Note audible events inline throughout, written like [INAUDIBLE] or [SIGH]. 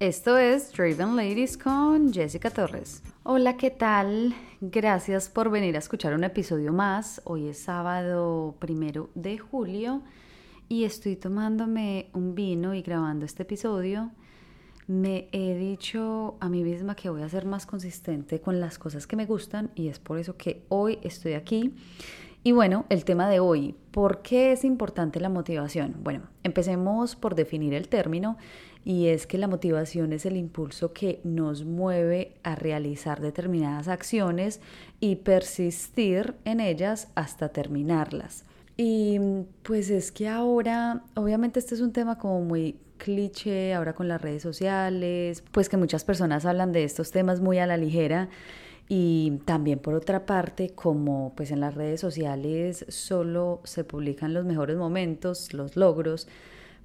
Esto es Driven Ladies con Jessica Torres. Hola, ¿qué tal? Gracias por venir a escuchar un episodio más. Hoy es sábado primero de julio y estoy tomándome un vino y grabando este episodio. Me he dicho a mí misma que voy a ser más consistente con las cosas que me gustan y es por eso que hoy estoy aquí. Y bueno, el tema de hoy, ¿por qué es importante la motivación? Bueno, empecemos por definir el término y es que la motivación es el impulso que nos mueve a realizar determinadas acciones y persistir en ellas hasta terminarlas. Y pues es que ahora, obviamente este es un tema como muy cliché, ahora con las redes sociales, pues que muchas personas hablan de estos temas muy a la ligera y también por otra parte, como pues en las redes sociales solo se publican los mejores momentos, los logros,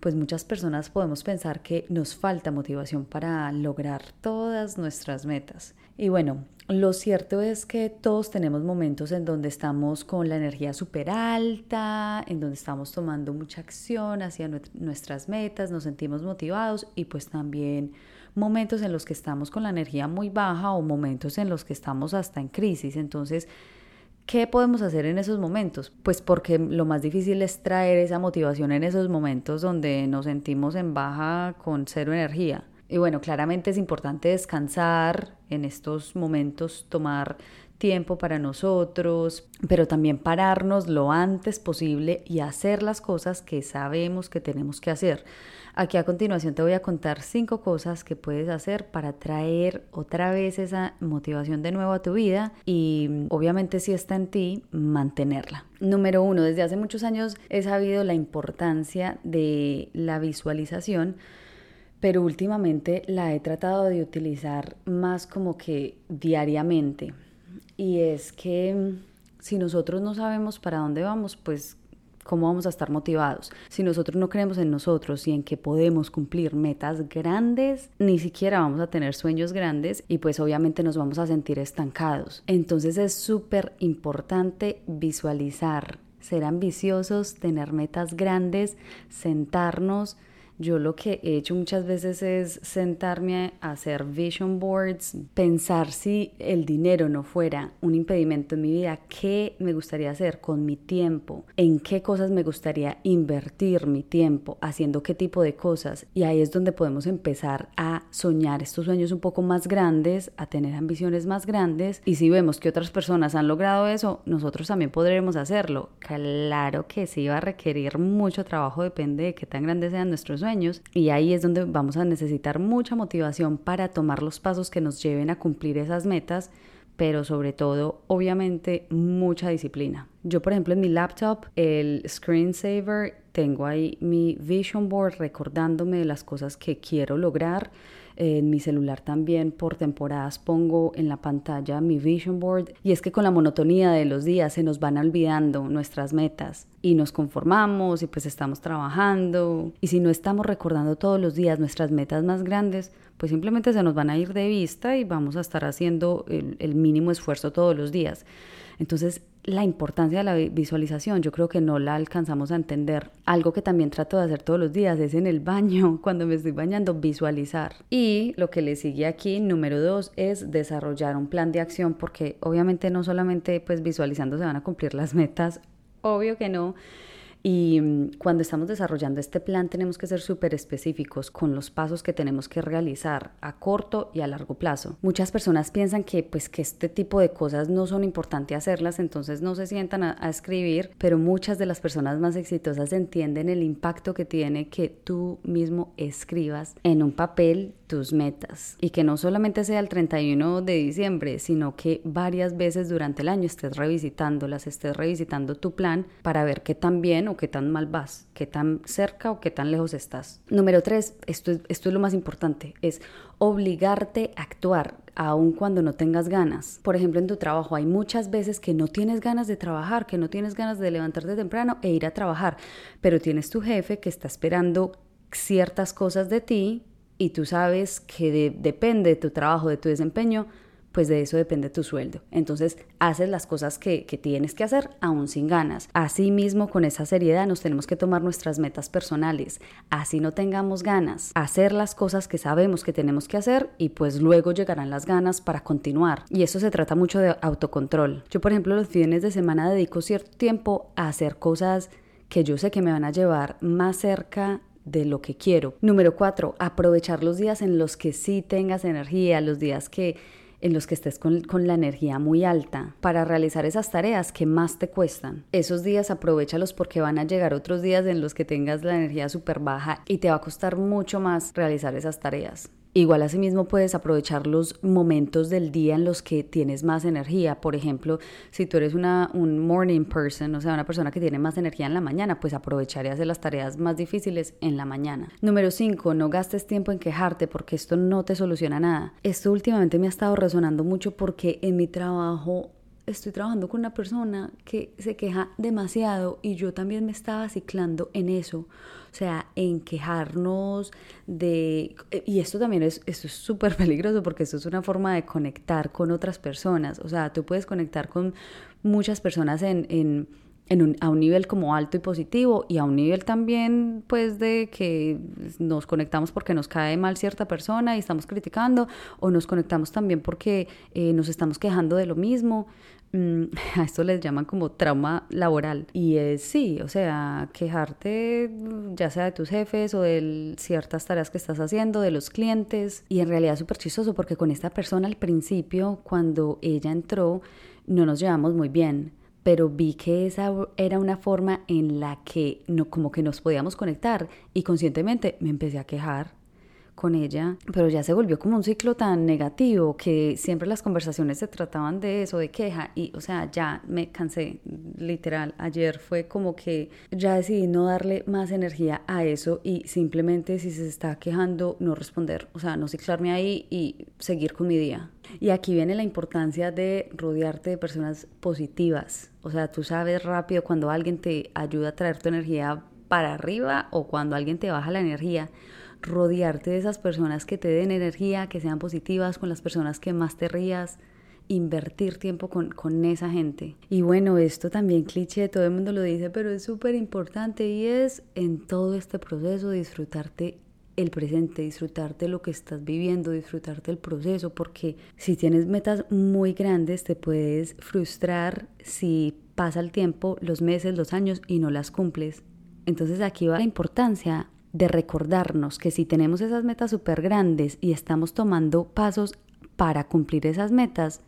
pues muchas personas podemos pensar que nos falta motivación para lograr todas nuestras metas. Y bueno, lo cierto es que todos tenemos momentos en donde estamos con la energía súper alta, en donde estamos tomando mucha acción hacia nuestras metas, nos sentimos motivados y pues también momentos en los que estamos con la energía muy baja o momentos en los que estamos hasta en crisis. Entonces, ¿Qué podemos hacer en esos momentos? Pues porque lo más difícil es traer esa motivación en esos momentos donde nos sentimos en baja con cero energía. Y bueno, claramente es importante descansar en estos momentos, tomar tiempo para nosotros, pero también pararnos lo antes posible y hacer las cosas que sabemos que tenemos que hacer. Aquí a continuación te voy a contar cinco cosas que puedes hacer para traer otra vez esa motivación de nuevo a tu vida y obviamente si está en ti, mantenerla. Número uno, desde hace muchos años he sabido la importancia de la visualización pero últimamente la he tratado de utilizar más como que diariamente. Y es que si nosotros no sabemos para dónde vamos, pues ¿cómo vamos a estar motivados? Si nosotros no creemos en nosotros y en que podemos cumplir metas grandes, ni siquiera vamos a tener sueños grandes y pues obviamente nos vamos a sentir estancados. Entonces es súper importante visualizar, ser ambiciosos, tener metas grandes, sentarnos, yo lo que he hecho muchas veces es sentarme a hacer vision boards, pensar si el dinero no fuera un impedimento en mi vida, qué me gustaría hacer con mi tiempo, en qué cosas me gustaría invertir mi tiempo, haciendo qué tipo de cosas. Y ahí es donde podemos empezar a soñar estos sueños un poco más grandes, a tener ambiciones más grandes. Y si vemos que otras personas han logrado eso, nosotros también podremos hacerlo. Claro que sí va a requerir mucho trabajo, depende de qué tan grandes sean nuestros sueños y ahí es donde vamos a necesitar mucha motivación para tomar los pasos que nos lleven a cumplir esas metas, pero sobre todo, obviamente, mucha disciplina. Yo, por ejemplo, en mi laptop, el screensaver, tengo ahí mi vision board recordándome de las cosas que quiero lograr. En mi celular también por temporadas pongo en la pantalla mi vision board. Y es que con la monotonía de los días se nos van olvidando nuestras metas. Y nos conformamos y pues estamos trabajando. Y si no estamos recordando todos los días nuestras metas más grandes pues simplemente se nos van a ir de vista y vamos a estar haciendo el, el mínimo esfuerzo todos los días. Entonces, la importancia de la visualización, yo creo que no la alcanzamos a entender. Algo que también trato de hacer todos los días es en el baño, [LAUGHS] cuando me estoy bañando, visualizar. Y lo que le sigue aquí, número dos, es desarrollar un plan de acción, porque obviamente no solamente pues visualizando se van a cumplir las metas, obvio que no y mm, cuando estamos desarrollando este plan tenemos que ser súper específicos con los pasos que tenemos que realizar a corto y a largo plazo. Muchas personas piensan que pues que este tipo de cosas no son importantes hacerlas, entonces no se sientan a, a escribir, pero muchas de las personas más exitosas entienden el impacto que tiene que tú mismo escribas en un papel tus metas y que no solamente sea el 31 de diciembre, sino que varias veces durante el año estés revisitándolas, estés revisitando tu plan para ver qué tan o qué tan mal vas, qué tan cerca o qué tan lejos estás. Número tres, esto, esto es lo más importante, es obligarte a actuar aun cuando no tengas ganas. Por ejemplo, en tu trabajo hay muchas veces que no tienes ganas de trabajar, que no tienes ganas de levantarte temprano e ir a trabajar, pero tienes tu jefe que está esperando ciertas cosas de ti y tú sabes que depende de tu trabajo, de tu desempeño, pues de eso depende tu sueldo. Entonces haces las cosas que, que tienes que hacer aún sin ganas. Asimismo, con esa seriedad nos tenemos que tomar nuestras metas personales. Así no tengamos ganas, hacer las cosas que sabemos que tenemos que hacer y pues luego llegarán las ganas para continuar. Y eso se trata mucho de autocontrol. Yo, por ejemplo, los fines de semana dedico cierto tiempo a hacer cosas que yo sé que me van a llevar más cerca de lo que quiero. Número cuatro, aprovechar los días en los que sí tengas energía, los días que en los que estés con, con, la energía muy alta para realizar esas tareas que más te cuestan. Esos días aprovechalos porque van a llegar otros días en los que tengas la energía súper baja y te va a costar mucho más realizar esas tareas. Igual asimismo puedes aprovechar los momentos del día en los que tienes más energía. Por ejemplo, si tú eres una, un morning person, o sea, una persona que tiene más energía en la mañana, pues aprovechar y hacer las tareas más difíciles en la mañana. Número 5. No gastes tiempo en quejarte porque esto no te soluciona nada. Esto últimamente me ha estado resonando mucho porque en mi trabajo estoy trabajando con una persona que se queja demasiado y yo también me estaba ciclando en eso. O sea, en quejarnos de... Y esto también es súper [LAUGHS] peligroso porque esto es una forma de conectar con otras personas. O sea, tú puedes conectar con muchas personas en, en un, a un nivel como alto y positivo y a un nivel también pues de que nos conectamos porque nos cae mal cierta persona y estamos criticando o nos conectamos también porque eh, nos estamos quejando de lo mismo. Mm, [LAUGHS] a esto les llaman como trauma laboral. Y es sí, o sea, quejarte ya sea de tus jefes o de ciertas tareas que estás haciendo, de los clientes. Y en realidad es súper chistoso porque con esta persona al principio, cuando ella entró, no nos llevamos muy bien. Pero vi que esa era una forma en la que no, como que nos podíamos conectar y conscientemente me empecé a quejar con ella, pero ya se volvió como un ciclo tan negativo que siempre las conversaciones se trataban de eso, de queja, y o sea, ya me cansé, literal, ayer fue como que ya decidí no darle más energía a eso y simplemente si se está quejando, no responder, o sea, no ciclarme ahí y seguir con mi día. Y aquí viene la importancia de rodearte de personas positivas, o sea, tú sabes rápido cuando alguien te ayuda a traer tu energía para arriba o cuando alguien te baja la energía. Rodearte de esas personas que te den energía, que sean positivas, con las personas que más te rías, invertir tiempo con, con esa gente. Y bueno, esto también cliché, todo el mundo lo dice, pero es súper importante y es en todo este proceso disfrutarte el presente, disfrutarte lo que estás viviendo, disfrutarte el proceso, porque si tienes metas muy grandes te puedes frustrar si pasa el tiempo, los meses, los años y no las cumples. Entonces aquí va la importancia de recordarnos que si tenemos esas metas súper grandes y estamos tomando pasos para cumplir esas metas,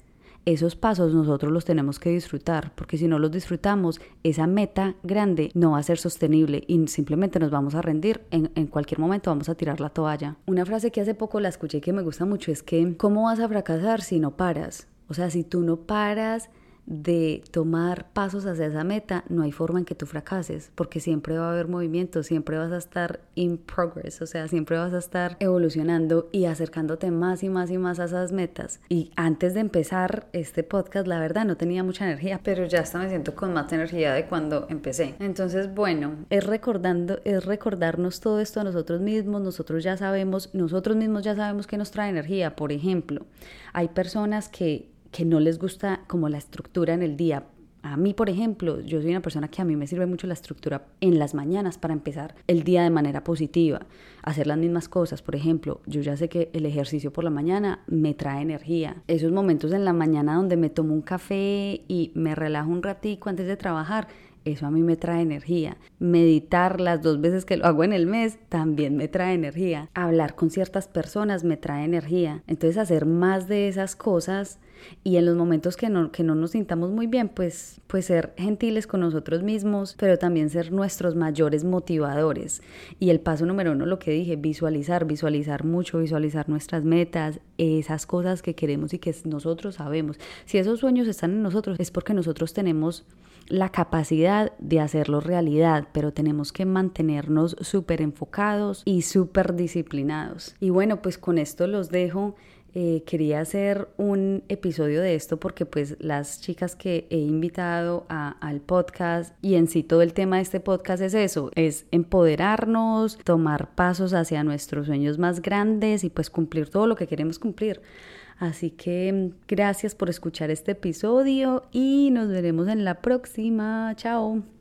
esos pasos nosotros los tenemos que disfrutar, porque si no los disfrutamos, esa meta grande no va a ser sostenible y simplemente nos vamos a rendir, en, en, cualquier momento vamos a tirar la toalla. Una frase que hace poco la escuché y que me gusta mucho es que, ¿cómo vas a fracasar si no paras? O sea, si tú no paras de tomar pasos hacia esa meta, no hay forma en que tú fracases, porque siempre va a haber movimiento, siempre vas a estar in progress, o sea, siempre vas a estar evolucionando y acercándote más y más y más a esas metas. Y antes de empezar este podcast, la verdad, no tenía mucha energía, pero ya hasta me siento con más energía de cuando empecé. Entonces, bueno, es recordando, es recordarnos todo esto a nosotros mismos, nosotros ya sabemos, nosotros mismos ya sabemos que nos trae energía. Por ejemplo, hay personas que que no les gusta como la estructura en el día. A mí, por ejemplo, yo soy una persona que a mí me sirve mucho la estructura en las mañanas para empezar el día de manera positiva, hacer las mismas cosas. Por ejemplo, yo ya sé que el ejercicio por la mañana me trae energía. Esos momentos en la mañana donde me tomo un café y me relajo un ratico antes de trabajar, eso a mí me trae energía. Meditar las dos veces que lo hago en el mes también me trae energía. Hablar con ciertas personas me trae energía. Entonces hacer más de esas cosas y en los momentos que no, que no nos sintamos muy bien, pues, pues ser gentiles con nosotros mismos, pero también ser nuestros mayores motivadores. Y el paso número uno, lo que dije, visualizar, visualizar mucho, visualizar nuestras metas, esas cosas que queremos y que nosotros sabemos. Si esos sueños están en nosotros, es porque nosotros tenemos la capacidad de hacerlo realidad, pero tenemos que mantenernos súper enfocados y súper disciplinados. Y bueno, pues con esto los dejo. Eh, quería hacer un episodio de esto porque pues las chicas que he invitado al podcast y en sí todo el tema de este podcast es eso, es empoderarnos, tomar pasos hacia nuestros sueños más grandes y pues cumplir todo lo que queremos cumplir. Así que gracias por escuchar este episodio y nos veremos en la próxima. Chao.